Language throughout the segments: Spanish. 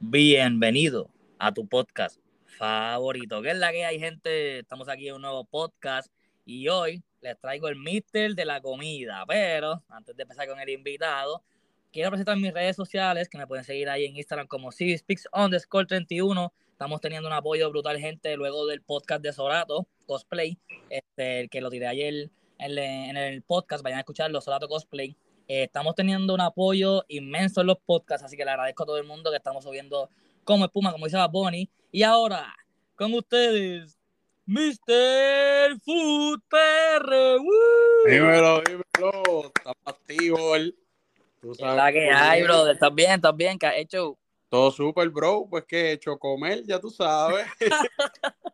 Bienvenido a tu podcast favorito. ¿Qué es la que hay, gente? Estamos aquí en un nuevo podcast y hoy les traigo el mister de la comida. Pero antes de empezar con el invitado, quiero presentar mis redes sociales que me pueden seguir ahí en Instagram como CivSpeaks underscore 31. Estamos teniendo un apoyo brutal, gente, luego del podcast de Sorato Cosplay, este, el que lo tiré ayer en, en el podcast. Vayan a escucharlo, Sorato Cosplay eh, estamos teniendo un apoyo inmenso en los podcasts, así que le agradezco a todo el mundo que estamos subiendo como espuma, como dice Bonnie. Y ahora, con ustedes, Mr. Food PR. Dímelo, dímelo. Está activo el. la que hay, bro. ¿Estás bien? ¿Estás bien? ¿Qué has hecho? Todo súper, bro. Pues que he hecho comer, ya tú sabes.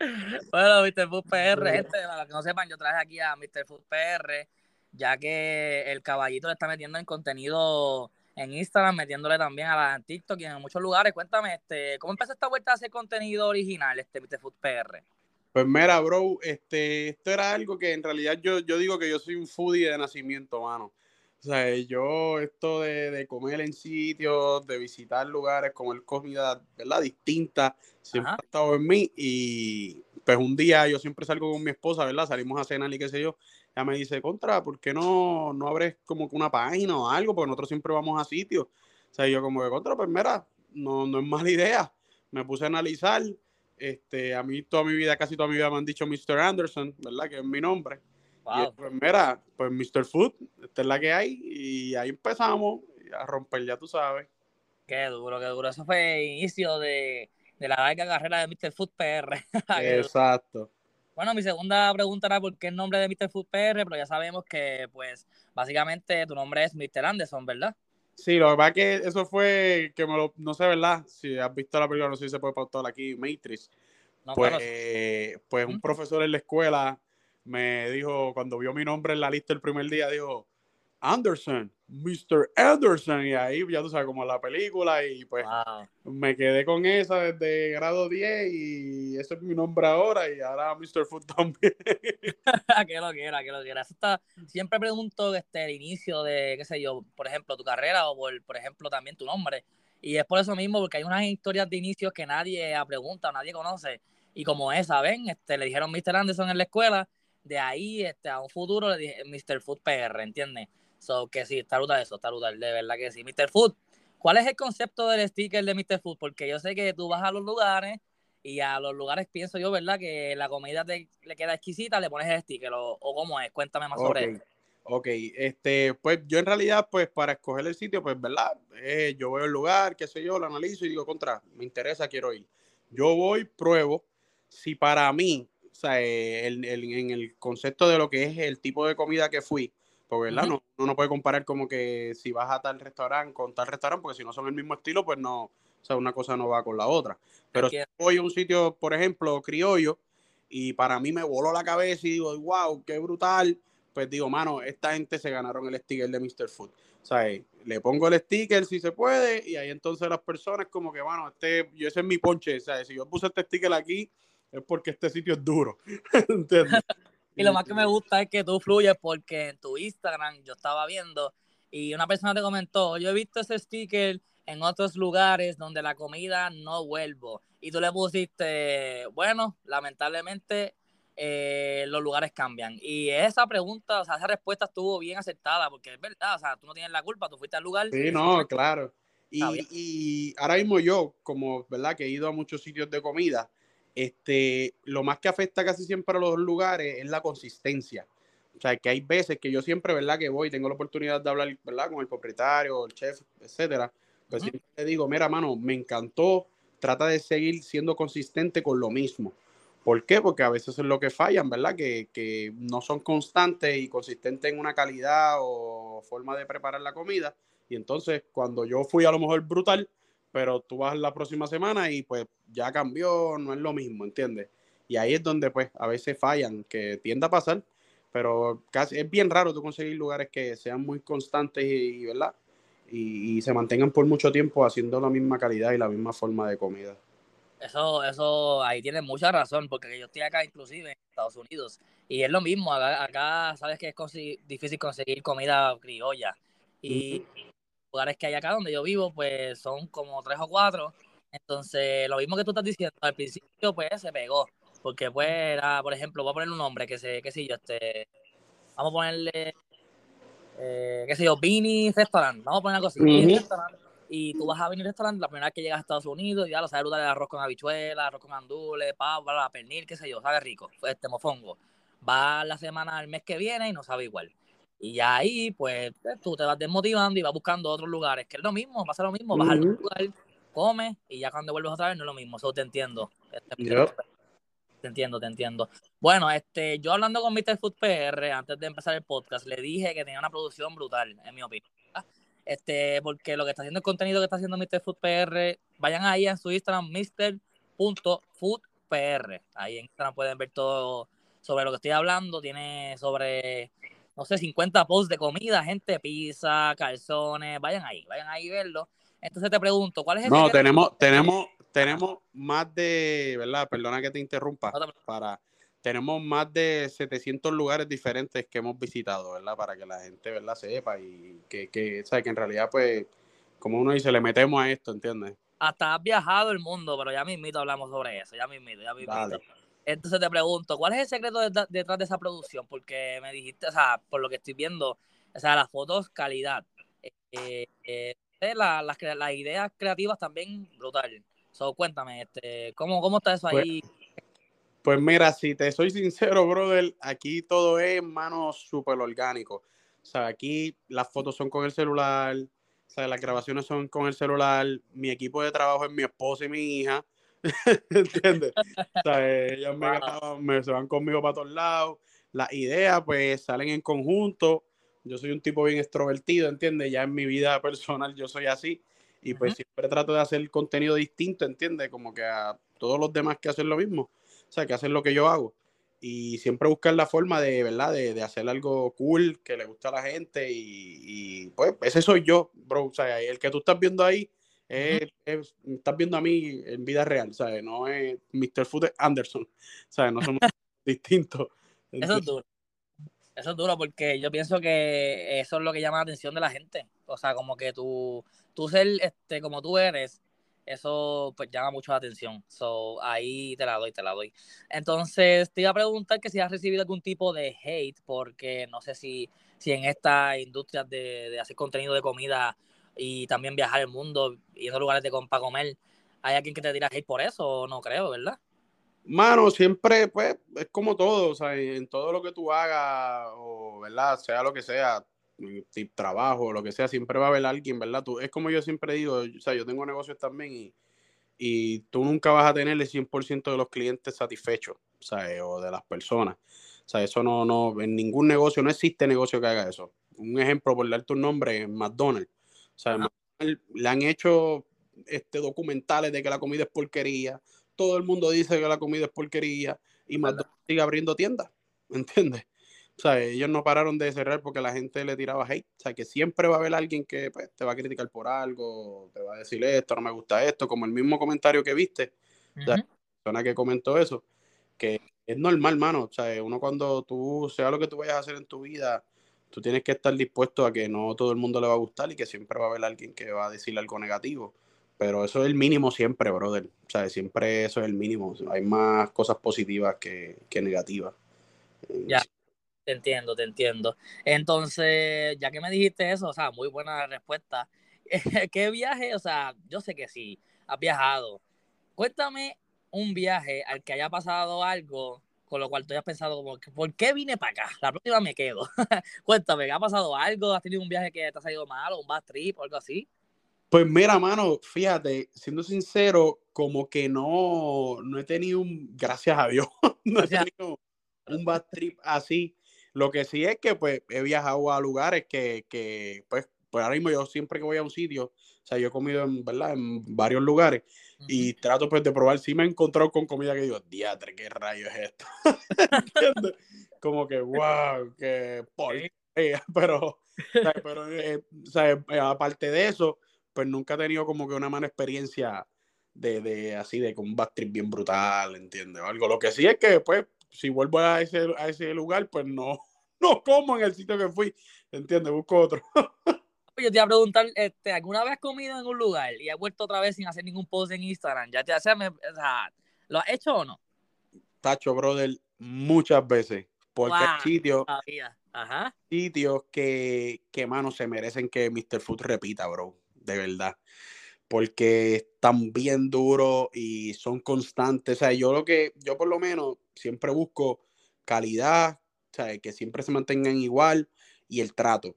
bueno, Mr. Food PR, gente, para los que no sepan, yo traje aquí a Mr. Food PR ya que el caballito le está metiendo en contenido en Instagram, metiéndole también a la TikTok y en muchos lugares. Cuéntame, este, ¿cómo empezó esta vuelta a hacer contenido original, este Mr. Food PR? Pues mira, bro, este, esto era algo que en realidad yo, yo digo que yo soy un foodie de nacimiento, mano. O sea, yo esto de, comer en sitios, de visitar lugares, comer comida, ¿verdad? Distinta, siempre ha estado en mí. Y pues un día yo siempre salgo con mi esposa, ¿verdad? Salimos a cenar y qué sé yo ya me dice, contra, ¿por qué no, no abres como una página o algo? Porque nosotros siempre vamos a sitios. O sea, yo como que, contra, pues mira, no, no es mala idea. Me puse a analizar. Este, a mí toda mi vida, casi toda mi vida me han dicho Mr. Anderson, ¿verdad? Que es mi nombre. Y pues mira, pues Mr. Food, esta es la que hay. Y ahí empezamos a romper, ya tú sabes. Qué duro, qué duro. Eso fue el inicio de, de la larga carrera de Mr. Food PR. Exacto. Bueno, mi segunda pregunta era por qué el nombre de Mr. Food PR, pero ya sabemos que, pues, básicamente tu nombre es Mr. Anderson, ¿verdad? Sí, lo que pasa es que eso fue que me lo, no sé, ¿verdad? Si has visto la película, no sé si se puede pautar aquí, Matrix. pues, pues un profesor en la escuela me dijo, cuando vio mi nombre en la lista el primer día, dijo, Anderson, Mr. Anderson, y ahí ya tú sabes, como la película, y pues me quedé con esa desde grado 10 y ese es mi nombre ahora, y ahora Mr. Food también. que lo quiera, que lo quiera. está, siempre pregunto desde el inicio de, qué sé yo, por ejemplo, tu carrera o por, por ejemplo también tu nombre. Y es por eso mismo, porque hay unas historias de inicio que nadie pregunta, nadie conoce. Y como esa, ¿ven? Este, le dijeron Mr. Anderson en la escuela, de ahí este, a un futuro le dije Mr. Food PR, ¿entiendes? So, que sí, está brutal eso, está brutal, de verdad que sí. Mr. Food, ¿cuál es el concepto del sticker de Mr. Food? Porque yo sé que tú vas a los lugares y a los lugares pienso yo, ¿verdad? Que la comida te le queda exquisita, le pones el sticker o, cómo es, cuéntame más sobre eso. Ok, este, pues yo en realidad, pues para escoger el sitio, pues, ¿verdad? Eh, yo veo el lugar, qué sé yo, lo analizo y digo, contra, me interesa, quiero ir. Yo voy, pruebo, si para mí, o sea, eh, en el concepto de lo que es el tipo de comida que fui, porque ¿verdad? no, uno no puede comparar como que si vas a tal restaurante con tal restaurante, porque si no son el mismo estilo, pues no, o sea, una cosa no va con la otra. Pero si voy a un sitio, por ejemplo, criollo, y para mí me voló la cabeza y digo, wow, qué brutal, pues digo, mano, esta gente se ganaron el sticker de Mr. Food. O sea, le pongo el sticker si se puede, y ahí entonces las personas como que, bueno, este, yo ese es mi ponche, o sea, si yo puse este sticker aquí, es porque este sitio es duro. ¿Entiendes? Y lo más que me gusta es que tú fluyes porque en tu Instagram yo estaba viendo y una persona te comentó, yo he visto ese sticker en otros lugares donde la comida no vuelvo. Y tú le pusiste, bueno, lamentablemente eh, los lugares cambian. Y esa pregunta, o sea, esa respuesta estuvo bien aceptada porque es verdad, o sea, tú no tienes la culpa, tú fuiste al lugar. Sí, no, claro. Y, y ahora mismo yo, como, ¿verdad? Que he ido a muchos sitios de comida, este, lo más que afecta casi siempre a los lugares es la consistencia. O sea, que hay veces que yo siempre, ¿verdad? Que voy, tengo la oportunidad de hablar, ¿verdad? Con el propietario, el chef, etcétera. Pues siempre le digo, mira, mano, me encantó, trata de seguir siendo consistente con lo mismo. ¿Por qué? Porque a veces es lo que fallan, ¿verdad? Que, que no son constantes y consistentes en una calidad o forma de preparar la comida. Y entonces, cuando yo fui a lo mejor brutal, pero tú vas la próxima semana y pues ya cambió, no es lo mismo, ¿entiendes? Y ahí es donde pues a veces fallan, que tiende a pasar, pero casi es bien raro tú conseguir lugares que sean muy constantes y, ¿verdad? Y, se mantengan por mucho tiempo haciendo la misma calidad y la misma forma de comida. Eso, eso, ahí tienes mucha razón, porque yo estoy acá inclusive en Estados Unidos y es lo mismo, acá, sabes que es difícil conseguir comida criolla y lugares que hay acá donde yo vivo, pues son como tres o cuatro. Entonces, lo mismo que tú estás diciendo, al principio, pues se pegó. Porque, pues, era, por ejemplo, voy a ponerle un nombre, que sé, qué sé yo, este. Vamos a ponerle. Eh, qué sé yo, Vini Restaurant. Vamos a poner algo así. Restaurant. Y tú vas a Vini Restaurant la primera vez que llegas a Estados Unidos, ya lo sabes brutal el arroz con habichuelas, arroz con andules, pavo, pernil, qué sé yo, sabe rico. Este mofongo. Va la semana, el mes que viene y no sabe igual. Y ahí, pues, tú te vas desmotivando y vas buscando otros lugares, que es lo mismo, pasa lo mismo, vas al lugar, comes y ya cuando vuelves otra vez no es lo mismo, eso te entiendo. Este, te entiendo, te entiendo. Bueno, este, yo hablando con Mr. Food PR antes de empezar el podcast, le dije que tenía una producción brutal, en mi opinión. Este, porque lo que está haciendo el contenido que está haciendo Mr. Food PR, vayan ahí en su Instagram, Mr.foodpr. Ahí en Instagram pueden ver todo sobre lo que estoy hablando. Tiene sobre no sé, 50 posts de comida, gente, pizza, calzones, vayan ahí, vayan ahí a verlo. Entonces te pregunto, ¿cuál es el No, tenemos, tenemos, tenemos más de, ¿verdad? Perdona que te interrumpa, para, tenemos más de 700 lugares diferentes que hemos visitado, ¿verdad? Para que la gente, ¿verdad? Sepa y que, que, ¿sabes? que en realidad, pues, como uno dice, le metemos a esto, ¿entiendes? Hasta has viajado el mundo, pero ya mismito hablamos sobre eso, ya mismito, ya mismito. Entonces te pregunto, ¿cuál es el secreto detrás de esa producción? Porque me dijiste, o sea, por lo que estoy viendo, o sea, las fotos, calidad. Eh, eh, las, ideas creativas también brutal. So, cuéntame, este, ¿cómo, ¿cómo está eso pues ahí? Pues, mira, si te soy sincero, brother, aquí todo es, mano, súper orgánico. O sea, aquí las fotos son con el celular, o sea, las grabaciones son con el celular, mi equipo de trabajo es mi esposa y mi hija. ¿Entiendes? o sea, ellas me, graban, me se van conmigo para todos lados. Las ideas, pues, salen en conjunto. Yo soy un tipo bien extrovertido, ¿entiendes? Ya en mi vida personal yo soy así. Y pues siempre trato de hacer contenido distinto, ¿entiendes? Como que a todos los demás que hacen lo mismo. O sea, que hacen lo que yo hago. Y siempre buscar la forma de, ¿verdad? De, de hacer algo cool, que le guste a la gente. Y, y, pues ese soy yo, bro. O sea, el que tú estás viendo ahí estás viendo a mí en vida real, ¿sabes? No es Mr. Food Anderson, ¿sabes? No somos distintos. Eso es duro. Eso es duro porque yo pienso que eso es lo que llama la atención de la gente. O sea, como que tú, tú ser este, como tú eres, eso pues llama mucho la atención. So, ahí te la doy, te la doy. Entonces, te iba a preguntar que si has recibido algún tipo de hate, porque no sé si, si en esta industria de, de hacer contenido de comida y también viajar el mundo, yendo a lugares de para comer. ¿Hay alguien que te tira hate por eso? No creo, ¿verdad? Mano, siempre, pues, es como todo, o sea, en todo lo que tú hagas, o, ¿verdad? Sea lo que sea, trabajo, lo que sea, siempre va a haber alguien, ¿verdad? Tú, es como yo siempre digo, o sea, yo tengo negocios también y, y tú nunca vas a tener el 100% de los clientes satisfechos, ¿sabes? O de las personas. O sea, eso no, no, en ningún negocio, no existe negocio que haga eso. Un ejemplo, por darte un nombre, McDonald's. O sea, le han hecho este, documentales de que la comida es porquería. Todo el mundo dice que la comida es porquería y McDonald's sigue abriendo tiendas. ¿Entiendes? O sea, ellos no pararon de cerrar porque la gente le tiraba hate. O sea, que siempre va a haber alguien que pues, te va a criticar por algo, te va a decir esto, no me gusta esto, como el mismo comentario que viste, la persona que comentó eso, que es normal, mano. O sea, uno cuando tú, sea lo que tú vayas a hacer en tu vida, tú tienes que estar dispuesto a que no todo el mundo le va a gustar y que siempre va a haber alguien que va a decir algo negativo. Pero eso es el mínimo siempre, brother. O sea, siempre eso es el mínimo. Hay más cosas positivas que, negativas. Eh, ya, te entiendo, te entiendo. Entonces, ya que me dijiste eso, o sea, muy buena respuesta. ¿Qué viaje? O sea, yo sé que sí, has viajado. Cuéntame un viaje al que haya pasado algo con lo cual tú has pensado como, ¿por qué vine para acá? La próxima me quedo. Cuéntame, ¿ha pasado algo? ¿Has tenido un viaje que te ha salido mal o un bad trip o algo así? Pues mira, mano, fíjate, siendo sincero, como que no, no he tenido un, gracias a Dios, no he tenido un bad trip así. Lo que sí es que pues he viajado a lugares que, que pues, pues ahora mismo yo siempre que voy a un sitio, o sea, yo he comido en, ¿verdad? en varios lugares y trato pues de probar. Si me he encontrado con comida que digo, diatre, ¿qué rayo es esto? Como que, wow, qué Pero, pero eh, eh, aparte de eso, pues nunca he tenido como que una mala experiencia de, de así, de con un trip bien brutal, ¿entiendes? O algo. Lo que sí es que, pues, si vuelvo a ese, a ese lugar, pues no, no como en el sitio que fui, ¿entiendes? Busco otro. Yo te iba a preguntar, este, ¿alguna vez has comido en un lugar y has vuelto otra vez sin hacer ningún post en Instagram? ¿Ya te o sea, ¿lo has hecho o no? Tacho, brother, muchas veces. Porque hay sitios, Ajá. sitios que, que, mano, se merecen que Mr. Food repita, bro. De verdad. Porque están bien duros y son constantes. O sea, yo lo que, yo por lo menos siempre busco calidad, o sea, que siempre se mantengan igual y el trato.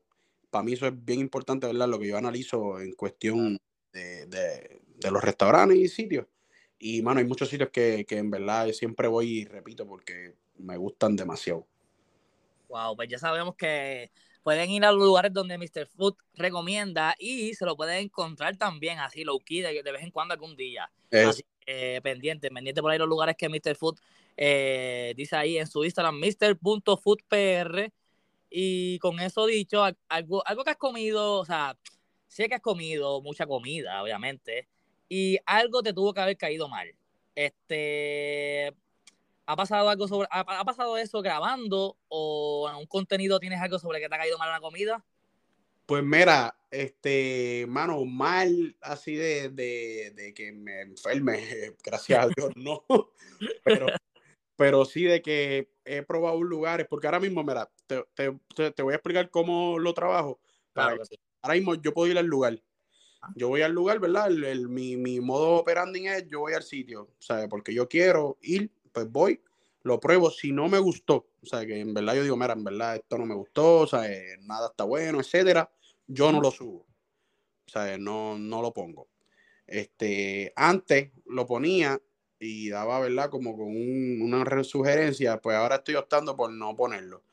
Para mí eso es bien importante, ¿verdad? Lo que yo analizo en cuestión de, de, de los restaurantes y sitios. Y, mano, hay muchos sitios que, que en verdad siempre voy y repito porque me gustan demasiado. Wow, pues ya sabemos que pueden ir a los lugares donde Mr. Food recomienda y se lo pueden encontrar también así, low key, de, vez en cuando algún día. Así que pendiente, pendiente por ahí los lugares que Mr. Food eh, dice ahí en su Instagram, mr.foodpr. Y con eso dicho, algo, algo que has comido, o sea, sé que has comido mucha comida, obviamente, y algo te tuvo que haber caído mal. Este, ¿Ha pasado algo sobre, ha, pasado eso grabando o en un contenido tienes algo sobre que te ha caído mal una comida? Pues mira, este, mano, mal así de, de, que me enferme, gracias a Dios, no. Pero, pero sí de que he probado lugares, porque ahora mismo, mira, te, te, te voy a explicar cómo lo trabajo. Ahora mismo yo puedo ir al lugar. Ah. Yo voy al lugar, ¿verdad? El, mi, mi modo operandi es yo voy al sitio, ¿sabes? Porque yo quiero ir pues voy, lo pruebo. Si no me gustó, o sea, que en verdad yo digo, mira, en verdad esto no me gustó, o sea, eh, nada está bueno, etcétera, yo no lo subo. O sea, no, no lo pongo. Este, antes lo ponía y daba, ¿verdad? Como con una sugerencia, pues ahora estoy optando por no ponerlo.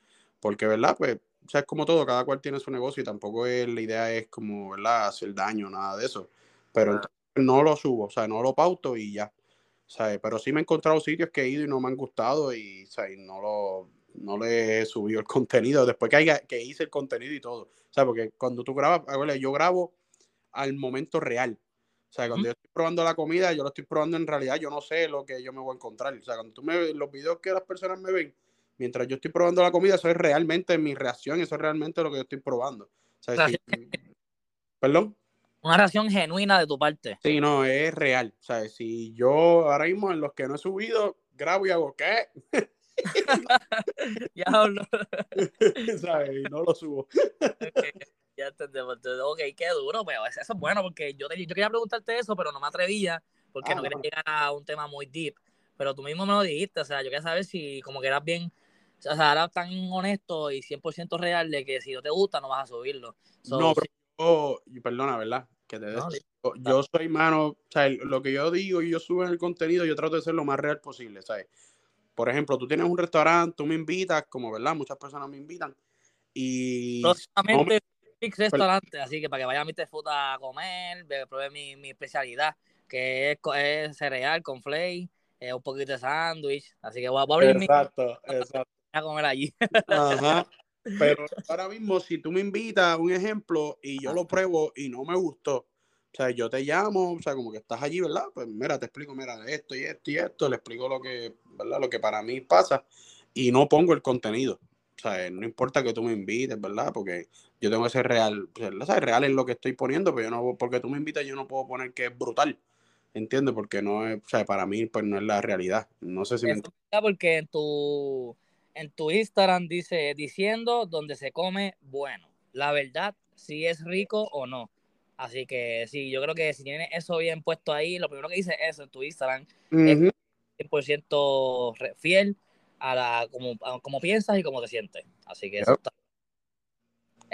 Porque, ¿verdad? Pues, o sea, es como todo, cada cual tiene su negocio y tampoco es, la idea es como, ¿verdad? Hacer daño, nada de eso. Pero no lo subo, o sea, no lo pauto y ya. Pero sí me he encontrado sitios que he ido y no me han gustado y, no lo no le he subido el contenido después que, haya, que hice el contenido y todo. O porque cuando tú grabas, yo grabo al momento real. O sea, cuando yo estoy probando la comida, yo lo estoy probando en realidad, yo no sé lo que yo me voy a encontrar. O sea, cuando tú me ves los videos que las personas me ven, mientras yo estoy probando la comida, eso es realmente mi reacción, eso es realmente lo que yo estoy probando. Perdón una reacción genuina de tu parte. Sí, no, es real. O sea, si yo ahora mismo en los que no he subido, grabo y hago ¿qué? ya hablo. ¿Sabes? Y no lo subo. Ya entendemos. Ok, qué duro, pero eso es bueno porque yo, yo quería preguntarte eso, pero no me atrevía porque ah, no quería llegar a un tema muy deep. Pero tú mismo me lo dijiste, o sea, yo quería saber si como que eras bien, o sea, eras tan honesto y 100% real de que si no te gusta no vas a subirlo. no, pero yo, perdona, ¿verdad? Que te yo, soy, mano, o sea, lo que yo digo y yo subo en el contenido, yo trato de ser lo más real posible, ¿sabes? Por ejemplo, tú tienes un restaurante, tú me invitas, como, ¿verdad? Muchas personas me invitan. Y... Próximamente, restaurante, así que para que vaya a mi Food a comer, pruebe mi, mi especialidad, que es, es, cereal con flake, eh, un poquito de sándwich, así que voy a, abrir exacto, exacto. a comer allí. Ajá. Pero ahora mismo, si tú me invitas, un ejemplo, y yo lo pruebo y no me gustó, o sea, yo te llamo, o sea, como que estás allí, ¿verdad? Pues mira, te explico, mira, esto y esto y esto, le explico lo que, ¿verdad? Lo que para mí pasa y no pongo el contenido. O sea, no importa que tú me invites, ¿verdad? Porque yo tengo que ser real, ¿sabes? Real en lo que estoy poniendo, pero yo no, porque tú me invitas, yo no puedo poner que es brutal. ¿Entiendes? Porque no es, o sea, para mí, pues no es la realidad. No sé si me Porque en tu en tu Instagram dice diciendo donde se come bueno. La verdad, si es rico o no. Así que sí, yo creo que si tienes eso bien puesto ahí, lo primero que dice eso en tu Instagram es 100% fiel a la como, como piensas y cómo te sientes. Así que eso está.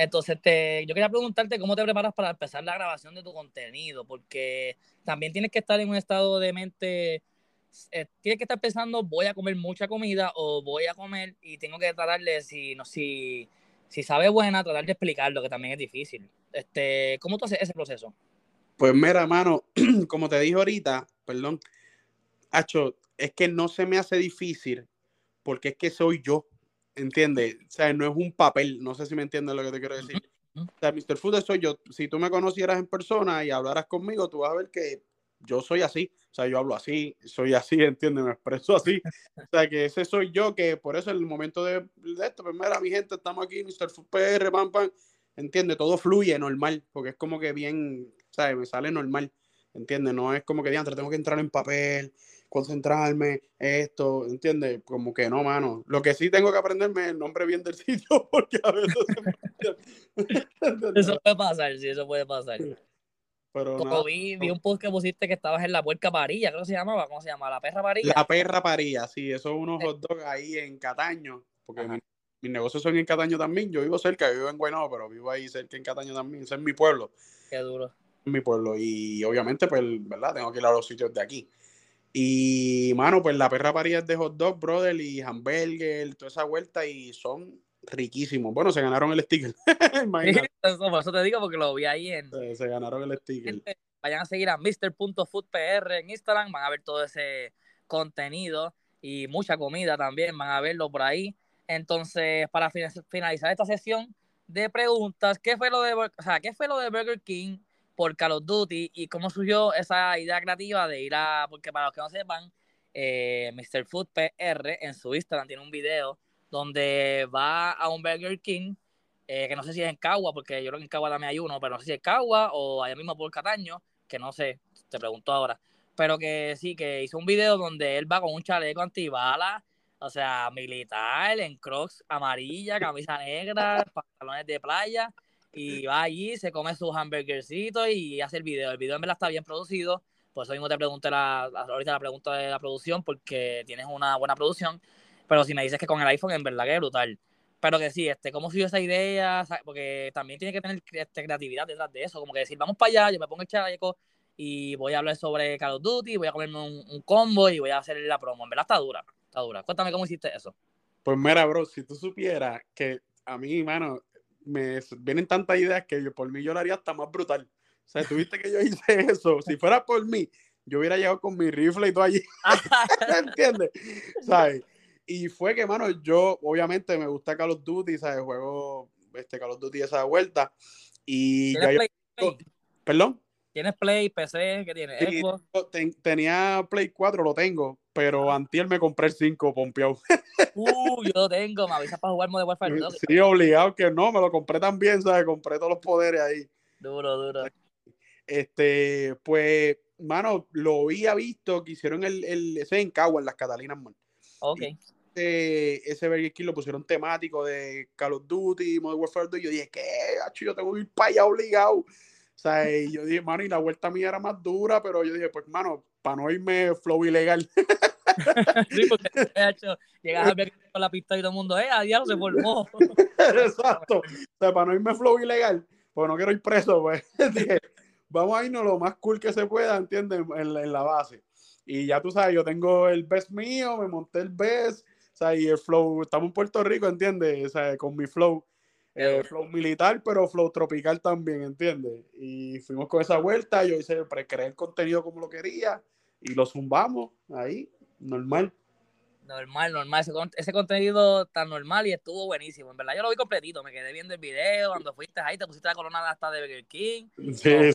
Entonces, te, yo quería preguntarte cómo te preparas para empezar la grabación de tu contenido, porque también tienes que estar en un estado de mente eh, tiene que estar pensando, voy a comer mucha comida o voy a comer y tengo que tratarle, si, no, si, si sabe buena, tratar de explicarlo, que también es difícil. Este, ¿Cómo tú haces ese proceso? Pues mira, mano, como te dije ahorita, perdón, Hacho, es que no se me hace difícil porque es que soy yo, ¿entiendes? O sea, no es un papel, no sé si me entiendes lo que te quiero decir. O sea, Mr. Food soy yo. Si tú me conocieras en persona y hablaras conmigo, tú vas a ver que yo soy así, o sea, yo hablo así, soy así, entiende, me expreso así. O sea, que ese soy yo, que por eso en el momento de, esto, pues mira, mi gente, estamos aquí, Mr. PR, pam, pam. ¿entiendes? Todo fluye normal, porque es como que bien, ¿sabes? Me sale normal, ¿entiendes? No es como que diantre, tengo que entrar en papel, concentrarme, esto, ¿entiendes? Como que no, mano. Lo que sí tengo que aprenderme es el nombre bien del sitio, porque a veces... eso puede pasar, sí, eso puede pasar. Pero Como vi, vi un post que pusiste que estabas en la puerca parilla, creo que se llamaba, ¿cómo se llama? ¿La perra parilla? La perra parilla, sí, eso es unos hot dogs ahí en Cataño, porque mis negocios son en Cataño también, yo vivo cerca, vivo en Guaynabo, pero vivo ahí cerca en Cataño también, ese es mi pueblo. Qué duro. Mi pueblo, y obviamente, pues, ¿verdad? Tengo que ir a los sitios de aquí. Y, mano, pues la perra parilla es de hot dog, brother, y hamburger, toda esa vuelta, y son riquísimos. Bueno, se ganaron el sticker. por eso te digo, porque lo vi ahí en. Se, ganaron el sticker. vayan a seguir a Mr.foodpr en Instagram, van a ver todo ese contenido y mucha comida también, van a verlo por ahí. Entonces, para finalizar esta sesión de preguntas, ¿qué fue lo de, o sea, ¿qué fue lo de Burger King por Call of Duty y cómo surgió esa idea creativa de ir a, porque para los que no sepan, eh, Mr. Food PR en su Instagram tiene un video donde va a un Burger King, eh, que no sé si es en Cagua, porque yo creo que en Cagua también hay uno, pero no sé si es Cagua o allá mismo por Cataño, que no sé, te pregunto ahora. Pero que sí, que hizo un video donde él va con un chaleco antibala, o sea, militar, en crocs amarilla, camisa negra, pantalones de playa, y va allí, se come sus hamburgercitos y hace el video. El video en verdad está bien producido, por eso mismo te pregunté la, ahorita la pregunta de la producción, porque tienes una buena producción. Pero si me dices que con el iPhone, en verdad que es brutal. Pero que sí, este, ¿cómo subió esa idea? Porque también tiene que tener este, creatividad detrás de eso. Como que decir, vamos para allá, yo me pongo el chaleco y voy a hablar sobre Call of Duty, voy a comerme un, combo y voy a hacer la promo. En verdad está dura, está dura. Cuéntame cómo hiciste eso. Pues mira, bro, si tú supieras que a mí, mano, me vienen tantas ideas que yo por mí yo lo haría hasta más brutal. O sea, tuviste que yo hice eso. Si fuera por mí, yo hubiera llegado con mi rifle y todo allí. ¿Entiendes? ¿Sabes? Y fue que, mano, yo obviamente me gusta Call of Duty, ¿sabes? Juego este Call of Duty esa vuelta. Y ya Play, ¿Perdón? ¿Tienes Play, PC? ¿Qué tienes? tenía Play 4, lo tengo, pero antier me compré el 5 pompeado. uh, yo lo tengo, me avisas para jugar Modern Warfare 2. Sí, obligado que no, me lo compré también, ¿sabes? Compré todos los poderes ahí. Duro, duro. Este, pues, mano, lo había visto que hicieron el, el ese en Cagua, en las Catalinas, man. Ok ese Burger King lo pusieron temático de Call of Duty, Modern Warfare 2, y yo dije, ¿qué? Yo tengo que ir para allá obligado. O sea, y yo dije, mano, y la vuelta mía era más dura, pero yo dije, pues, mano, para no irme flow ilegal. sí, porque, de hecho, llegas a ver con la pista y todo el mundo, eh, a diablo se formó. Exacto. O sea, para no irme flow ilegal, pues no quiero ir preso, pues. dije, vamos a irnos lo más cool que se pueda, ¿entiendes? En, en la base. Y ya tú sabes, yo tengo el best mío, me monté el best, sea, y el flow, estamos en Puerto Rico, ¿entiendes? O sea, con mi flow, eh, flow militar, pero flow tropical también, ¿entiendes? Y fuimos con esa vuelta, yo hice, creé el contenido como lo quería y lo zumbamos ahí, normal. Normal, normal, ese, contenido tan normal y estuvo buenísimo, en verdad yo lo vi completito, me quedé viendo el video, cuando fuiste ahí te pusiste la corona hasta de Burger King. Sí.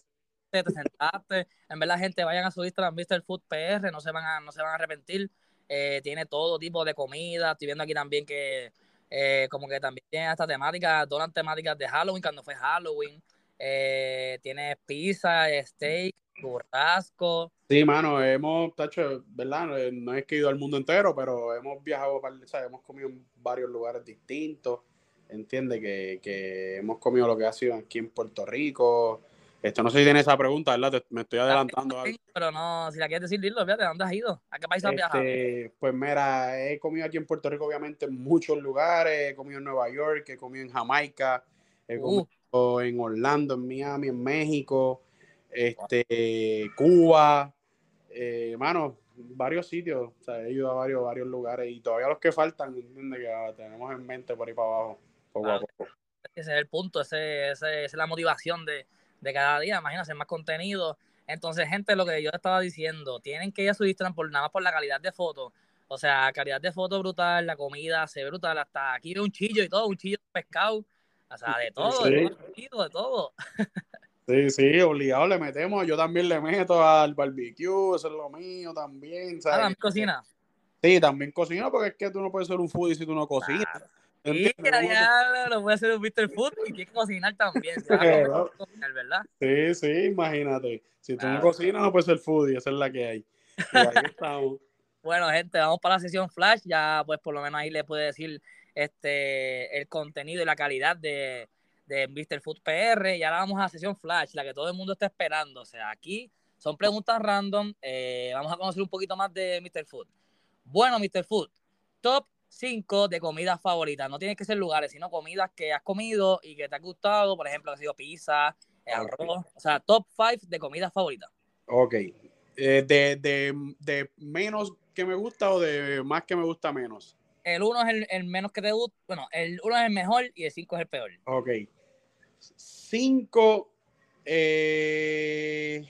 Te, sentaste, en verdad gente, vayan a su Instagram, Mr. Food PR, no se van a, no se van a arrepentir eh, tiene todo tipo de comida. Estoy viendo aquí también que eh, como que también tiene esta temática, todas las temáticas de Halloween, cuando fue Halloween. Eh, tiene pizza, steak, churrasco. Sí, mano, hemos, tacho, ¿verdad? No es que ido al mundo entero, pero hemos viajado, hemos comido en varios lugares distintos. Entiende que hemos comido lo que ha sido aquí en Puerto Rico, esto no sé si tiene esa pregunta, ¿verdad? me estoy adelantando. pero no, si la quieres decir, dilo, fíjate, ¿dónde has ido? ¿A qué país has viajado? Este, pues mira, he comido aquí en Puerto Rico, obviamente, en muchos lugares. He comido en Nueva York, he comido en Jamaica, he uh. comido en Orlando, en Miami, en México, este, Cuba, eh, mano, varios sitios. O sea, he ido a varios, varios lugares y todavía los que faltan, ¿entiendes? Que tenemos en mente por ahí para abajo, poco a poco. Ese es el punto, ese, ese, esa es la motivación de de cada día, imagínate, más contenido. Entonces, gente, lo que yo estaba diciendo, tienen que ir a su Instagram por nada más por la calidad de fotos. O sea, calidad de foto brutal, la comida se ve brutal, hasta aquí un chillo y todo, un chillo de pescado. O sea, de todo, de todo, de todo. Sí, sí, obligado le metemos. Yo también le meto al barbecue, eso es lo mío también. ¿sabes? Ah, cocina? Sí, también cocino porque es que tú no puedes ser un foodie si tú no cocinas. Y ya lo voy a hacer un Mr. Food y que cocinar también. ¿verdad? Sí, sí, imagínate. Si tú no cocinas, no puedes ser foodie, esa es la que hay. ahí estamos. Bueno, gente, vamos para la sesión flash. Ya, pues, por lo menos ahí le puede decir este el contenido y la calidad de, de Mr. Food PR. Y ahora vamos a la sesión flash, la que todo el mundo está esperando. O sea, aquí son preguntas random. Eh, vamos a conocer un poquito más de Mr. Food. Bueno, Mr. Food, top 5 de comidas favoritas. No tiene que ser lugares, sino comidas que has comido y que te ha gustado. Por ejemplo, ha sido pizza, arroz. O sea, top 5 de comidas favoritas. Ok. Eh, de, de, de, menos que me gusta o de más que me gusta menos? El 1 es el, el, menos que te gusta. Bueno, el 1 es el mejor y el 5 es el peor. Ok. 5. Eh...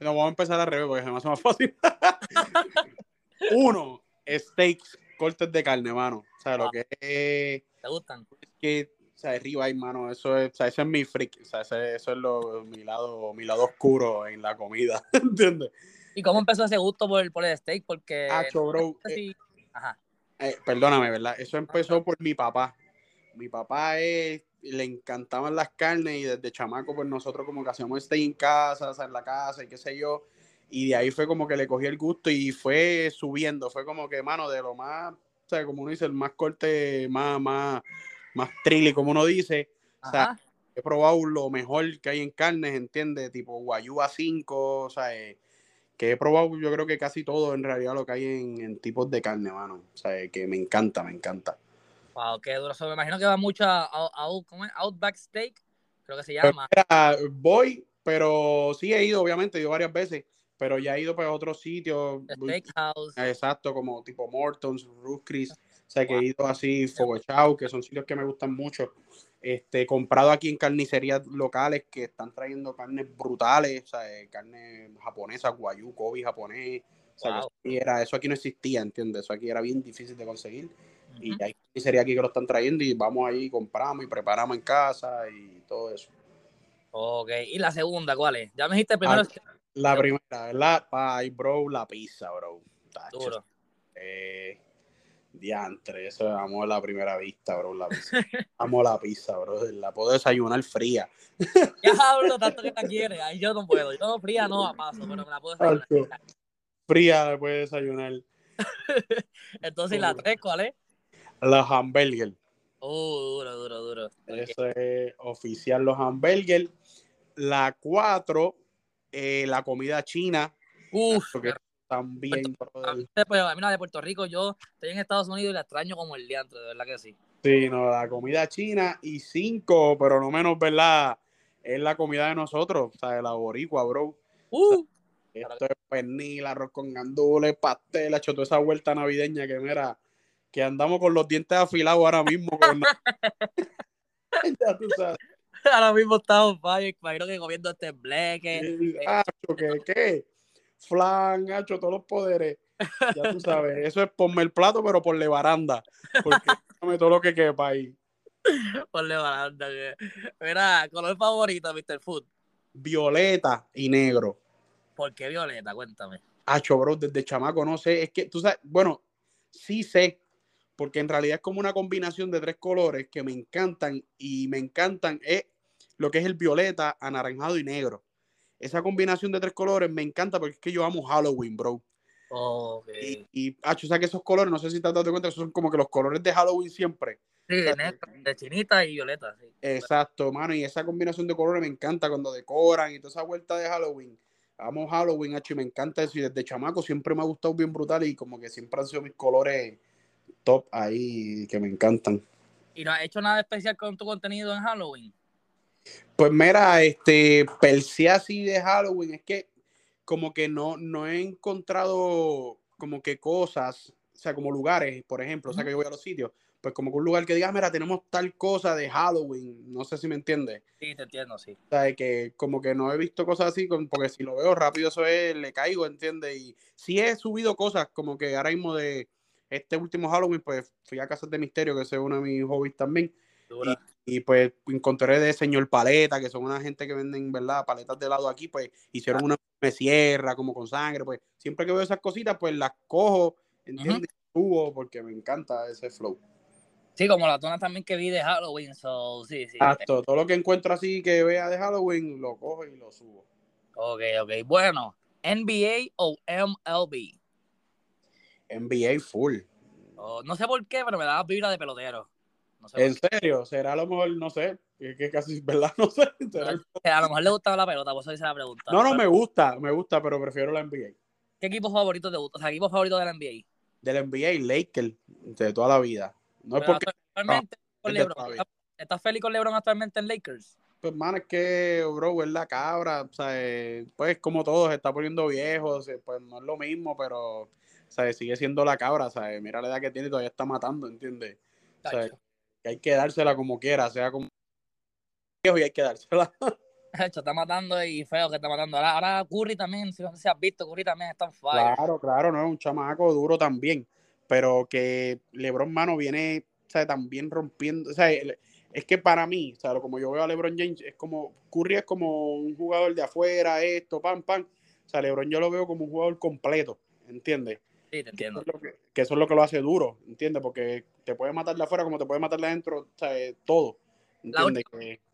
No, vamos a empezar al revés porque es más fácil. Uno, steaks, cortes de carne, mano. O sea, lo que es. ¿Te gustan? Que, o sea, ribeye, mano, eso es, o sea, ese es mi freak. O sea, ese, eso es lo, mi, lado, mi lado oscuro en la comida. ¿Entiendes? ¿Y cómo empezó ese gusto por, por el steak? Porque. Ah, bro. Eh, Ajá. Eh, perdóname, ¿verdad? Eso empezó por mi papá. Mi papá es, le encantaban las carnes y desde chamaco, pues nosotros como que hacíamos steak en casa, o sea, en la casa y qué sé yo y de ahí fue como que le cogí el gusto y fue subiendo, fue como que, mano, de lo más, o sea, como uno dice, el más corte, más, más, más trilly, como uno dice, o sea, he probado lo mejor que hay en carnes, ¿entiendes? Tipo guayuba 5, o sea, eh, que he probado yo creo que casi todo en realidad lo que hay en, tipos de carne, mano, o sea, que me encanta, me encanta. Wow, qué duro, me imagino que va mucho a, Outback Steak, creo que se llama. voy, pero sí he ido, obviamente, he ido varias veces pero ya he ido para otros sitios. Steakhouse. Exacto, como tipo Morton's, Ruth Chris. O sea, que he ido así, Chao, que son sitios que me gustan mucho. Este, comprado aquí en carnicerías locales que están trayendo carnes brutales, o sea, eh, carne japonesa, guayú, Kobe japonés. O sea, eso, aquí era, eso aquí no existía, ¿entiendes? Eso aquí era bien difícil de conseguir. Y hay carnicerías aquí que lo están trayendo y vamos ahí, compramos y preparamos en casa y todo eso. Ok, ¿y la segunda cuál es? Ya me dijiste primero. La primera, ¿verdad? Pie, bro, la pizza, bro. Duro. Eh, diantre, eso amo la primera vista, bro. La pizza. amo la pizza, bro. La puedo desayunar fría. Ya hablo tanto que la quiere. Ahí yo no puedo. Yo no fría no a paso, pero me la puedo desayunar. Fría la puedes desayunar. Entonces, ¿la tres cuál es? Los hamburgers. Uh, duro, duro, duro. Eso es oficial, los hamburgers. La cuatro eh, la comida china. Uf, también. Pues, mira, de Puerto Rico, yo estoy en Estados Unidos y la extraño como el diantre, de verdad que sí. Sí, no, la comida china y cinco, pero no menos, ¿verdad? Es la comida de nosotros, o sea, la boricua, bro. Uh, esto es pernil, arroz con gandules, pastel, hecho toda esa vuelta navideña que mira, que andamos con los dientes afilados ahora mismo. ya tú sabes. Ahora mismo estamos, imagino que comiendo este bleque. Eh, ¿qué? ¿Qué? Flan, hacho, todos los poderes. Ya tú sabes, eso es ponme el plato, pero por la baranda. Porque dame todo lo que quepa ahí. Por la baranda. Mira, color favorito, Mr. Food. Violeta y negro. ¿Por qué violeta? Cuéntame. Hacho, bro, desde chamaco no sé. Es que tú sabes, bueno, sí sé, porque en realidad es como una combinación de tres colores que me encantan y me encantan es lo que es el violeta, anaranjado y negro. Esa combinación de tres colores me encanta porque es que yo amo Halloween, bro. Okay. Y, y o sea que esos colores, no sé si te has dado cuenta, esos son como que los colores de Halloween siempre. Sí, de, chinita y violeta, sí. Exacto, mano, y esa combinación de colores me encanta cuando decoran y toda esa vuelta de Halloween. Amo Halloween, H, y me encanta eso. Y desde chamaco siempre me ha gustado bien brutal y como que siempre han sido mis colores top ahí que me encantan. ¿Y no has hecho nada especial con tu contenido en Halloween? Pues mira, este, per así de Halloween, es que como que no, no he encontrado como que cosas, o sea, como lugares, por ejemplo, o sea, que yo voy a los sitios, pues como que un lugar que diga, mira, tenemos tal cosa de Halloween, no sé si me entiendes. Sí, te entiendo, sí. O sea, que como que no he visto cosas así, porque si lo veo rápido, eso es, le caigo, ¿entiendes? Y sí he subido cosas como que ahora mismo de este último Halloween, pues fui a Casas de Misterio, que es uno de mis hobbies también. Y, pues encontré de señor paleta, que son una gente que venden, ¿verdad? Paletas de lado aquí, pues hicieron una me sierra como con sangre, pues siempre que veo esas cositas, pues las cojo, ¿entiendes? porque me encanta ese flow. Sí, como la zona también que vi de Halloween, so, sí, sí. Exacto, todo lo que encuentro así que vea de Halloween, lo cojo y lo subo. Ok, ok. Bueno, NBA o MLB. NBA full. Oh, no sé por qué, pero me da vibra de pelotero. ¿En serio? ¿Será a lo mejor, no sé, que, que casi, ¿verdad? No sé. a lo mejor le gustaba la pelota, por eso hice la pregunta. No, no, me gusta, me gusta, pero prefiero la NBA. ¿Qué equipo favorito te gusta? O sea, equipo favorito de la NBA. Del NBA, Lakers, de toda la vida. No es porque... Actualmente, con LeBron. ¿Estás feliz con LeBron actualmente en Lakers? Pues, mano, es que, bro, es la cabra, o sea, pues como todo, se está poniendo viejo, pues no es lo mismo, pero, sea, Sigue siendo la cabra, ¿sabes? Mira la edad que tiene y todavía está matando, ¿entiendes? O sea, que hay que dársela como quiera, sea como viejo y hay que dársela. Hecho, está matando y feo que está matando. Ahora, ahora Curry también, si no sé si has visto, Curry también está en fire. Claro, claro, no es un chamaco duro también, pero que LeBron, mano, viene, o sea, también rompiendo, o sea, es que para mí, o sea, como yo veo a LeBron James, es como, Curry es como un jugador de afuera, esto, pam, pam. O sea, LeBron yo lo veo como un jugador completo, ¿entiendes? Sí, te entiendo. Que eso, es lo que, lo hace duro, ¿entiendes? Porque te puede matar de afuera como te puede matar de adentro, o sea, todo. ¿entiendes?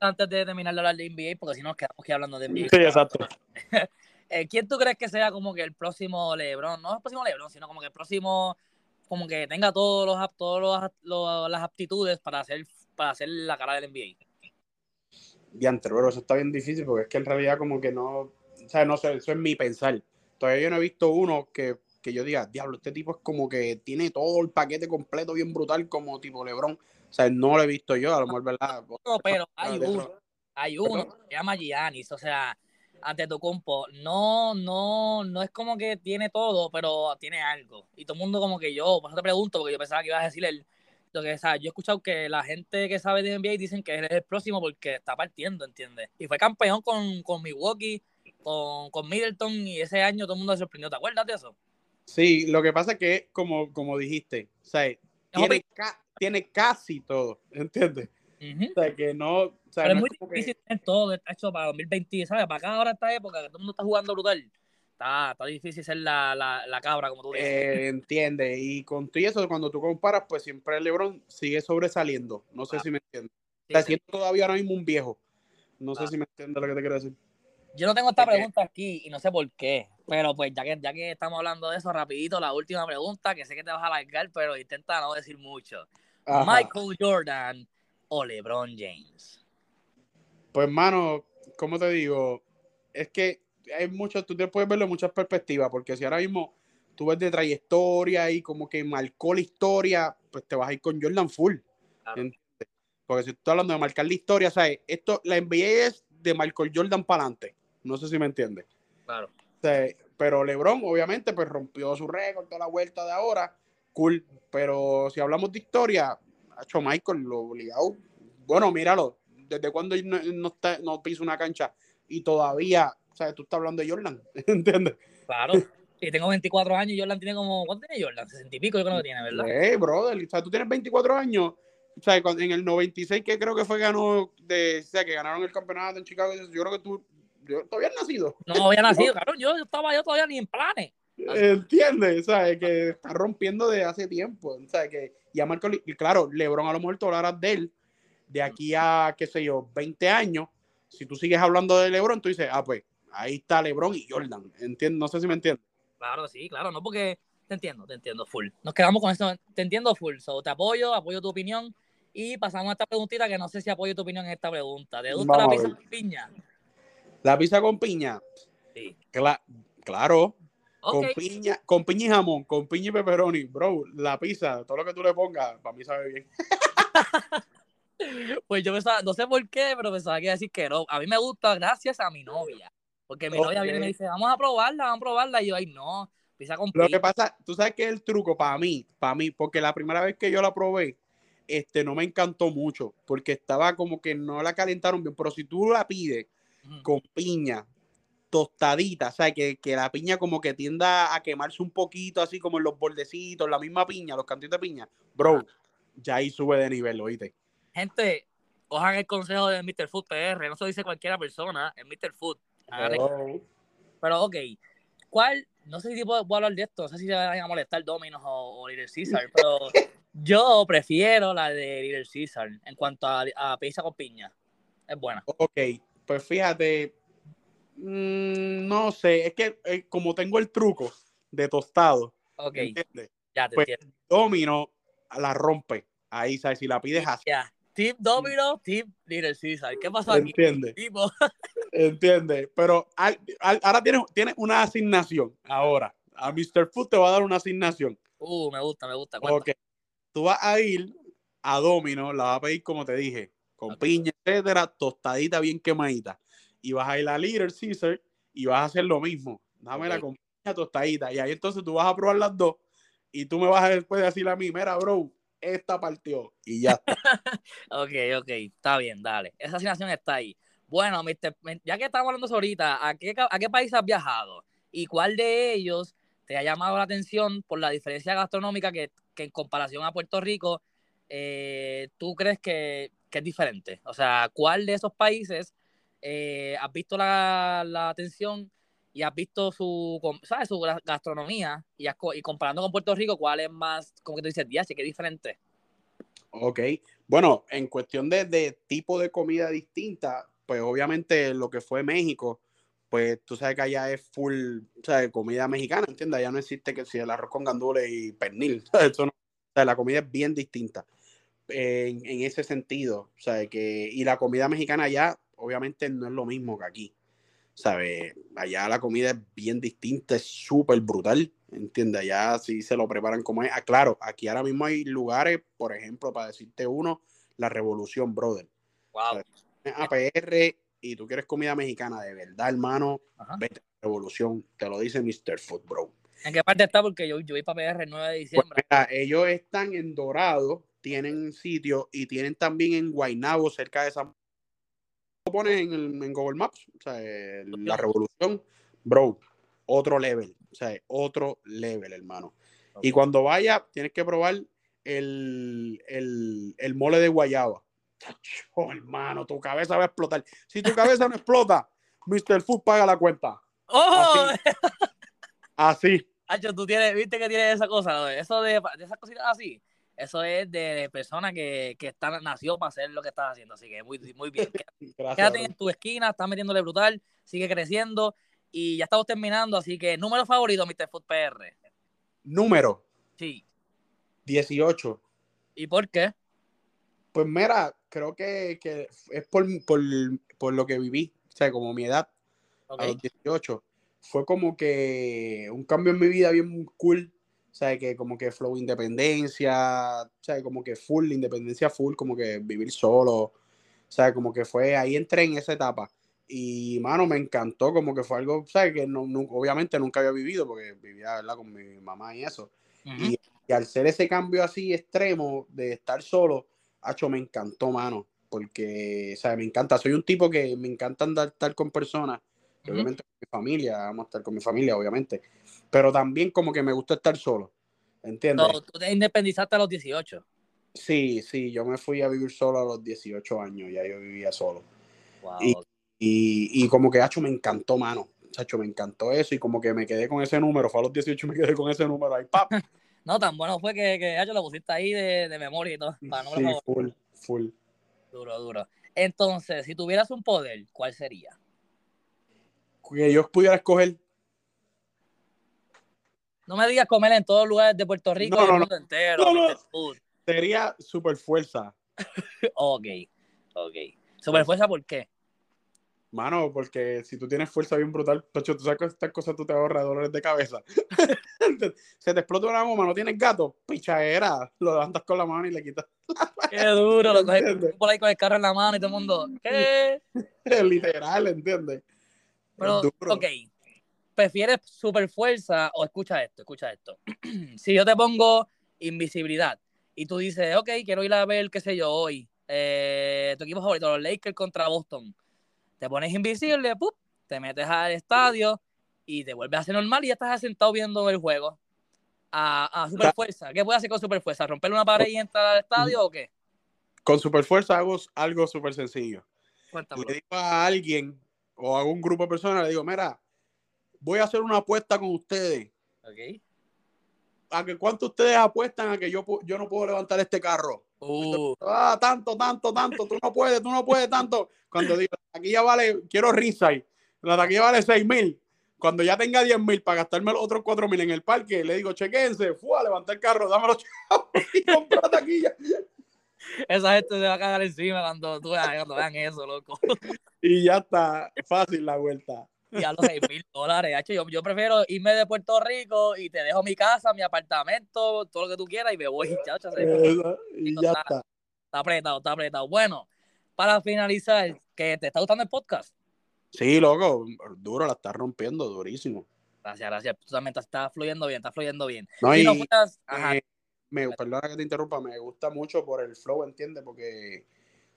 Antes de terminar de hablar de NBA, porque si no nos quedamos aquí hablando de NBA. Sí, exacto. Eh, ¿Quién tú crees que sea como que el próximo LeBron? No el próximo LeBron, sino como que el próximo, como que tenga todos los, todos los, las aptitudes para hacer para hacer la cara del NBA? Diantre, pero eso está bien difícil porque es que en realidad como que no, o sea, no sé, eso es mi pensar. Todavía yo no he visto uno que, que yo diga, diablo, este tipo es como que tiene todo el paquete completo bien brutal como tipo LeBron. O sea, no lo he visto yo, a lo mejor, ¿verdad? No, pero hay uno, hay uno que se llama Giannis, o sea, ante tu compo, no, no, no es como que tiene todo, pero tiene algo. Y todo el mundo como que yo, por eso te pregunto, porque yo pensaba que ibas a decir el lo que, o sea, yo he escuchado que la gente que sabe de NBA dicen que él es el próximo porque está partiendo, ¿entiendes? Y fue campeón con, con Milwaukee, con, con Middleton, y ese año todo el mundo se sorprendió. ¿Te acuerdas de eso? Sí, lo que pasa es que, como, como dijiste, o sea, tiene, tiene casi todo, ¿entiendes? O sea, que no. O sea, Pero es muy difícil tener todo hecho para 2020, ¿sabes? Para acá ahora, esta época, que todo el mundo está jugando brutal está, difícil ser la, la, cabra, como tú dices. Eh, entiende, y con todo eso, cuando tú comparas, pues siempre el LeBron sigue sobresaliendo. No sé si me entiendes. está siendo todavía ahora mismo un viejo. No sé si me entiendes lo que te quiero decir. Yo no tengo esta pregunta aquí y no sé por qué, pero pues ya que, ya que estamos hablando de eso, rapidito, la última pregunta, que sé que te vas a alargar, pero intenta no decir mucho. Michael Jordan o LeBron James. Pues, mano, ¿cómo te digo? Es que hay mucho, tú te puedes verlo en muchas perspectivas, porque si ahora mismo tú ves de trayectoria y como que marcó la historia, pues te vas a ir con Jordan Full. Porque si tú estás hablando de marcar la historia, ¿sabes? Esto, la NBA es de Michael Jordan para adelante. No sé si me entiendes. Claro. pero LeBron, obviamente, pues rompió su récord toda la vuelta de ahora. Cool. Pero si hablamos de historia, ha hecho Michael lo obligado. Bueno, míralo. Desde cuando no, no, está, no pisa una cancha y todavía o sea, tú estás hablando de Jordan, ¿entiendes? Claro. Y tengo 24 años y Jordan tiene como. ¿Cuánto tiene Jordan? 60 y pico, yo creo que tiene, ¿verdad? Eh, brother. O sea, tú tienes 24 años. O sea, en el 96, que creo que fue ganó, de, o sea, que ganaron el campeonato en Chicago, yo creo que tú yo, todavía has nacido. No había nacido, claro. Yo estaba yo todavía ni en planes. ¿Entiendes? O sea, que está rompiendo de hace tiempo. O sea, que ya Marco, y claro, LeBron a lo mejor hablarás de él de aquí a, qué sé yo, 20 años. Si tú sigues hablando de LeBron, tú dices, ah, pues, ahí está LeBron y Jordan. Entiendo, no sé si me entiendes. Claro, sí, claro, no porque te entiendo, te entiendo full. Nos quedamos con esto, te entiendo full. So, te apoyo, apoyo tu opinión. Y pasamos a esta preguntita que no sé si apoyo tu opinión en esta pregunta. ¿Te gusta la pizza con piña? ¿La pizza con piña? Sí. claro. Con piña, con piña y jamón, con piña y pepperoni. Bro, la pizza, todo lo que tú le pongas, para mí sabe bien. pues yo pensaba, no sé por qué, pero pensaba que iba a decir que no. A mí me gusta gracias a mi novia. Porque mi novia viene y me dice, vamos a probarla, vamos a probarla. Y yo, ay, no, pizza con Lo que pasa, tú sabes que es el truco para mí, para mí, porque la primera vez que yo la probé, este, no me encantó mucho, porque estaba como que no la calentaron bien. Pero si tú la pides con piña, tostadita, o sea, que, que, la piña como que tienda a quemarse un poquito, así como en los bordecitos, la misma piña, los cantitos de piña, bro, ya ahí sube de nivel, oíste. Gente, cojan el consejo de Mr. Food PR, no se lo dice cualquiera persona, es Mr. Food. Pero ok, ¿cuál? No sé si puedo, hablar de esto, no sé si se van a molestar Dominos o, o Little Caesar, pero Yo prefiero la de Little Caesar en cuanto a, a pizza con piña. Es buena. Ok, pues fíjate, mmm, no sé, es que eh, como tengo el truco de tostado, Ok, ¿entiendes? ya te Pues, entiendo. Domino la rompe. Ahí, ¿sabes? Si la pides así, Ya. Tip Domino, tip Little Caesar. ¿Qué pasó aquí? ¿entiendes? Tipo, ¿Entiendes? Pero al- al- ahora tienes, tienes una asignación. Ahora, a Mr. Food te va a dar una asignación. uh, me gusta, me gusta. cuenta. Ok. Tú vas a ir a Domino, la vas a pedir como te dije, con piña, etcétera, tostadita bien quemadita. Y vas a ir a Little Caesar y vas a hacer lo mismo. Dámela Ok. con piña tostadita. Y ahí entonces tú vas a probar las dos y tú me vas a después decir a mí, mira, bro, esta partió. Y ya está. Ok, ok, está bien, dale. Esa asignación está ahí. Bueno, Mr. ya que estamos hablando ahorita, ¿a qué, ca- ¿a qué país has viajado? ¿Y cuál de ellos te ha llamado la atención por la diferencia gastronómica que, que en comparación a Puerto Rico, eh, tú crees que, que es diferente? O sea, ¿cuál de esos países eh, has visto la, la atención y has visto su, ¿sabes? su gastronomía y, has y comparando con Puerto Rico, ¿cuál es más, como que tú dices, ya, es diferente? Ok. Bueno, en cuestión de, de tipo de comida distinta, pues obviamente lo que fue México, pues tú sabes que allá es full, sea, comida mexicana, ¿entiendes? Allá no existe que si el arroz con gandules y pernil, o sea, la comida es bien distinta en, en ese sentido, sea, que, y la comida mexicana allá obviamente no es lo mismo que aquí, ¿sabes? Allá la comida es bien distinta, es súper brutal, ¿entiendes? Allá sí se lo preparan como es. Ah, claro, aquí ahora mismo hay lugares, por ejemplo, para decirte uno, la Revolución, brother. Wow. APR y tú quieres comida mexicana de verdad, hermano, Ajá. vete a la Revolución, te lo dice Mr. Food, bro. ¿En qué parte está? Porque yo, yo voy para PR el 9 de Pues diciembre. mira, ellos están en Dorado, tienen sitio y tienen también en Guaynabo, cerca de San Lo pones en, el- en Google Maps, o sea, eh, la revolución, bro, otro level, o sea, otro level, hermano. Y cuando vaya, tienes que probar el, el, el mole de guayaba. Chacho, hermano, tu cabeza va a explotar. Si tu cabeza no explota, Mr. Food paga la cuenta. ¡Oh! Así. Hacho, tú tienes, viste que tienes esa cosa, ¿no? eso de, de esas cositas así. Eso es de personas que, que están, nació para hacer lo que estás haciendo. Así que muy, muy bien. Gracias. Quédate bro. en tu esquina, estás metiéndole brutal, sigue creciendo. Y ya estamos terminando, así que número favorito, Mr. Food PR. Número Sí. 18. ¿Y por qué? Pues mira, creo que, que es por, por, por lo que viví, o sea, como mi edad, Ok. a los 18. Fue como que un cambio en mi vida bien cool, sea, que como que flow independencia, sea, como que full, independencia full, como que vivir solo, sea, como que fue, ahí entré en esa etapa. Y, mano, me encantó, como que fue algo, ¿sabes? Que no, nu- obviamente nunca había vivido, porque vivía, ¿verdad? Con mi mamá y eso. Ujú. Y, y al ser ese cambio así extremo de estar solo, hacho, me encantó, mano, porque, sea, me encanta, soy un tipo que me encanta andar estar con personas, y Ujú. obviamente con mi familia, vamos a estar con mi familia, obviamente, pero también como que me gusta estar solo, ¿entiendes? So, tú te independizaste a los 18. Sí, sí, yo me fui a vivir solo a los 18 años, ya yo vivía solo. Wow. Y- Y, y como que, hacho, me encantó, mano. Chacho, me encantó eso y como que me quedé con ese número. Fue a los 18 y me quedé con ese número ahí, pap. No, tan bueno fue que, que hacho, lo pusiste ahí de, de memoria y todo. Para Sí, favorito. full, full. Duro, duro. Entonces, si tuvieras un poder, ¿cuál sería? Que yo pudiera escoger No me digas comer en todos los lugares de Puerto Rico No, y no, del no. mundo entero. Sería super fuerza, Ok, ok. Superfuerza, ¿por qué? mano, porque si tú tienes fuerza bien brutal, tacho, tú sabes que estas cosas tú te ahorras dolores de cabeza. Se te explota una goma, no tienes gato, pichadera, lo levantas con la mano y le quitas. Qué duro, lo coges por ahí con el carro en la mano y todo el mundo. ¿Qué? Literal, ¿entiendes? Pero, ok. ¿Prefieres superfuerza o escucha esto, escucha esto? si yo te pongo invisibilidad y tú dices, ok, quiero ir a ver, qué sé yo, hoy, eh, tu equipo favorito, los Lakers contra Boston. Te pones invisible, ¡pup! te metes al estadio y te vuelves a hacer normal y ya estás sentado viendo el juego. A, a superfuerza. ¿Qué puedes hacer con superfuerza? ¿Romperle una pared y entrar al estadio o qué? Con super fuerza hago algo súper sencillo. Cuéntame. le digo a alguien o a un grupo de personas, le digo, mira, voy a hacer una apuesta con ustedes. Ok. a que cuánto ustedes apuestan a que yo, yo no puedo levantar este carro. Uh. Ah, tanto, tanto, tanto, tú no puedes, tú no puedes tanto. Cuando digo, aquí ya vale, quiero Rizai, la taquilla vale 6 mil. Cuando ya tenga 10 mil para gastarme los otros 4 mil en el parque, le digo, chequense, fue a levantar el carro, chavos y compra taquilla. Esa gente se va a cagar encima cuando tú vean eso, loco. Y ya está, fácil la vuelta. Y a los 6 mil dólares, yo, yo prefiero irme de Puerto Rico y te dejo mi casa, mi apartamento, todo lo que tú quieras y me voy, chacho. Y ya está. Está apretado, está apretado. Bueno, para finalizar, ¿que ¿te está gustando el podcast? Sí, loco, duro, la está rompiendo, durísimo. Gracias, gracias. Tú también estás fluyendo bien, está fluyendo bien. No, y, eh, me, perdona que te interrumpa, me gusta mucho por el flow, ¿entiendes? Porque,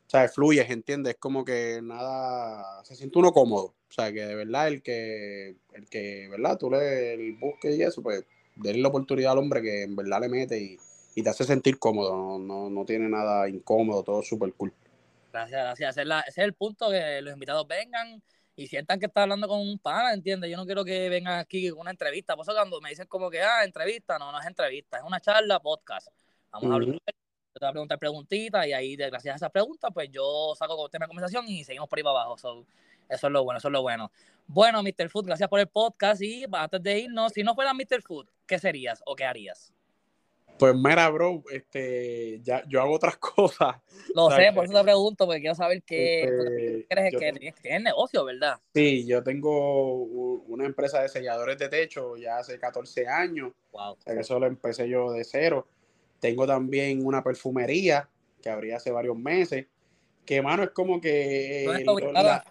o sea, fluyes, ¿entiendes? Es como que nada, se siente uno cómodo. O sea, que de verdad el que, el que, ¿verdad? Tú le busques y eso, pues, denle la oportunidad al hombre que en verdad le mete y, y te hace sentir cómodo, no, no, tiene nada incómodo, todo súper cool. Gracias, gracias. Ese es, el punto, que los invitados vengan y sientan que está hablando con un pana, ¿entiendes? Yo no quiero que vengan aquí con una entrevista. Por eso cuando me dicen como que, ah, entrevista, no, no es entrevista, es una charla, podcast. Vamos a hablar, yo te voy a preguntar preguntitas y ahí, gracias a esas preguntas, pues yo saco con tema de conversación y seguimos por ahí para abajo. eso es lo bueno, eso es lo bueno. Bueno, Mr. Food, gracias por el podcast y antes de irnos, si no fuera Mr. Food, ¿qué serías o qué harías? Pues mira, bro, este, ya, yo hago otras cosas. Lo sé, por eso te pregunto, porque quiero saber qué este, crees que tienes, negocio, ¿verdad? Sí, yo tengo una empresa de selladores de techo ya hace 14 años. Wow. eso lo empecé yo de cero. Tengo también una perfumería que abrí hace varios meses. Que, mano, es como que... ¿Dónde está ubicada?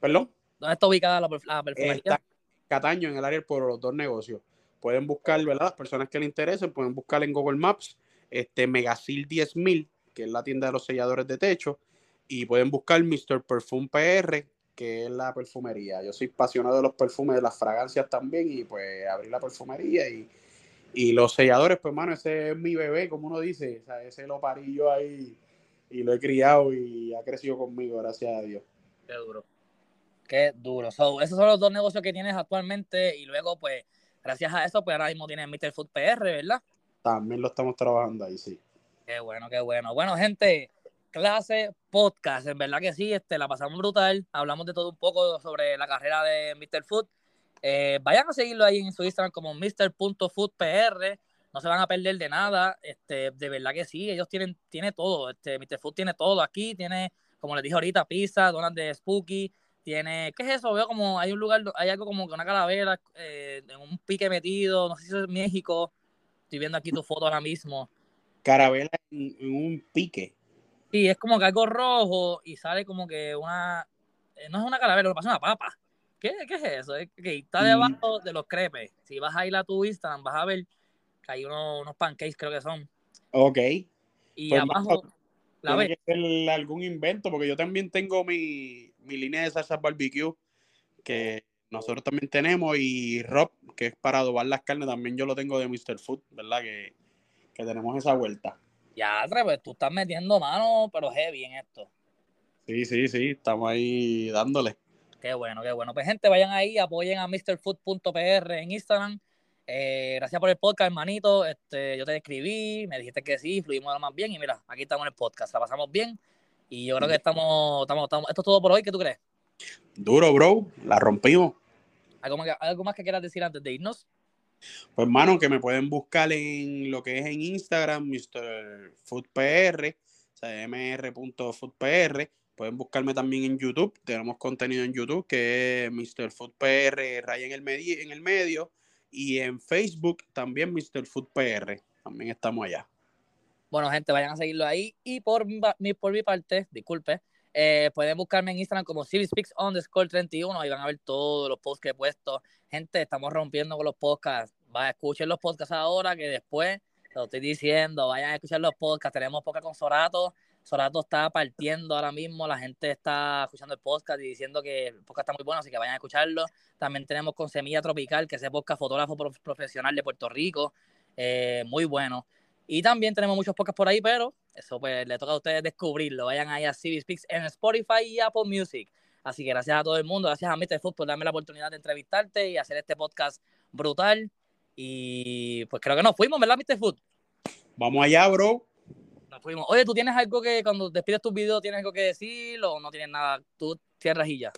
¿Perdón? ¿Dónde está ubicada la, perfumería? Está Cataño, en el área por los dos negocios pueden buscar, ¿verdad? Las personas que les interesen pueden buscar en Google Maps este Megasil 10000, que es la tienda de los selladores de techo, y pueden buscar Mr. Perfume PR, que es la perfumería. Yo soy apasionado de los perfumes, de las fragancias también, y pues abrí la perfumería y, y los selladores, pues, mano, ese es mi bebé, como uno dice, o sea, ese lo parí yo ahí y lo he criado y ha crecido conmigo, gracias a Dios. Qué duro. Qué duro. esos son los dos negocios que tienes actualmente y luego, pues, gracias a eso, pues ahora mismo tienen Mr. Food PR, ¿verdad? También lo estamos trabajando ahí, sí. Qué bueno, qué bueno. Bueno, gente, clase podcast, en verdad que sí, este, la pasamos brutal. Hablamos de todo un poco sobre la carrera de Mr. Food. Eh, vayan a seguirlo ahí en su Instagram como Mr.foodpr. No se van a perder de nada. Este, de verdad que sí, ellos tienen, tiene todo. Este, Mr. Food tiene todo aquí. Tiene, como les dije ahorita, pizza, donas de Spooky, tiene, ¿qué es eso? Veo como hay un lugar, hay algo como que una calavera eh, en un pique metido, no sé si es México. Estoy viendo aquí tu foto ahora mismo. Carabela en, un pique. Sí, es como que algo rojo y sale como que una, eh, no es una calavera, lo pasa una papa. ¿Qué, ¿Qué, es eso? está debajo de los crepes. Si vas a ir a tu Instagram, vas a ver que hay unos, unos pancakes, creo que son. Ok. Y pues abajo, la ves. algún invento, porque yo también tengo mi, mi línea de salsa barbecue que nosotros también tenemos y Rob, que es para adobar las carnes, también yo lo tengo de Mr. Food, ¿verdad? Que, tenemos esa vuelta. Ya, pues tú estás metiendo mano, pero heavy en esto. Sí, sí, sí, estamos ahí dándole. Qué bueno, qué bueno. Pues gente, vayan ahí, apoyen a mrfood.pr en Instagram. Eh, gracias por el podcast, hermanito. Este, yo te escribí, me dijiste que sí, fluimos lo más bien y mira, aquí estamos en el podcast, la pasamos bien. Y yo creo que estamos, estamos, estamos, esto es todo por hoy, ¿qué tú crees? Duro, bro, la rompimos. ¿Algo más, ¿Algo más que quieras decir antes de irnos? Pues, hermano, que me pueden buscar en lo que es en Instagram, Mr. Foodpr, o sea, mr.foodpr. Pueden buscarme también en YouTube. Tenemos contenido en YouTube que es Mr. Foodpr, raya en el, medio, en el medio. Y en Facebook también Mr. Foodpr. También estamos allá. Bueno, gente, vayan a seguirlo ahí. Y por mi, por mi parte, disculpe, eh, pueden buscarme en Instagram como CiviSpeaks underscore 31 y van a ver todos los posts que he puesto. Gente, estamos rompiendo con los podcasts. Vayan a escuchar los podcasts ahora que después, lo estoy diciendo, vayan a escuchar los podcasts. Tenemos podcast con Sorato. Sorato está partiendo ahora mismo. La gente está escuchando el podcast y diciendo que el podcast está muy bueno, así que vayan a escucharlo. También tenemos con Semilla Tropical, que es el podcast fotógrafo profesional de Puerto Rico. Eh, muy bueno. Y también tenemos muchos podcasts por ahí, pero eso pues le toca a ustedes descubrirlo. Vayan ahí a CB Speaks en Spotify y Apple Music. Así que gracias a todo el mundo, gracias a Mr. Food por darme la oportunidad de entrevistarte y hacer este podcast brutal. Y pues creo que nos fuimos, ¿verdad, Mr. Food? Vamos allá, bro. Nos fuimos. Oye, ¿tú tienes algo que cuando despides tus videos tienes algo que decir o no tienes nada? Tú cierras y ya.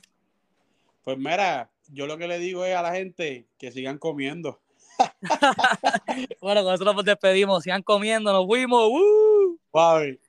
Pues mira, yo lo que le digo es a la gente que sigan comiendo. bueno, con eso nos despedimos. Sigan comiendo, nos fuimos. ¡Woo! Bye.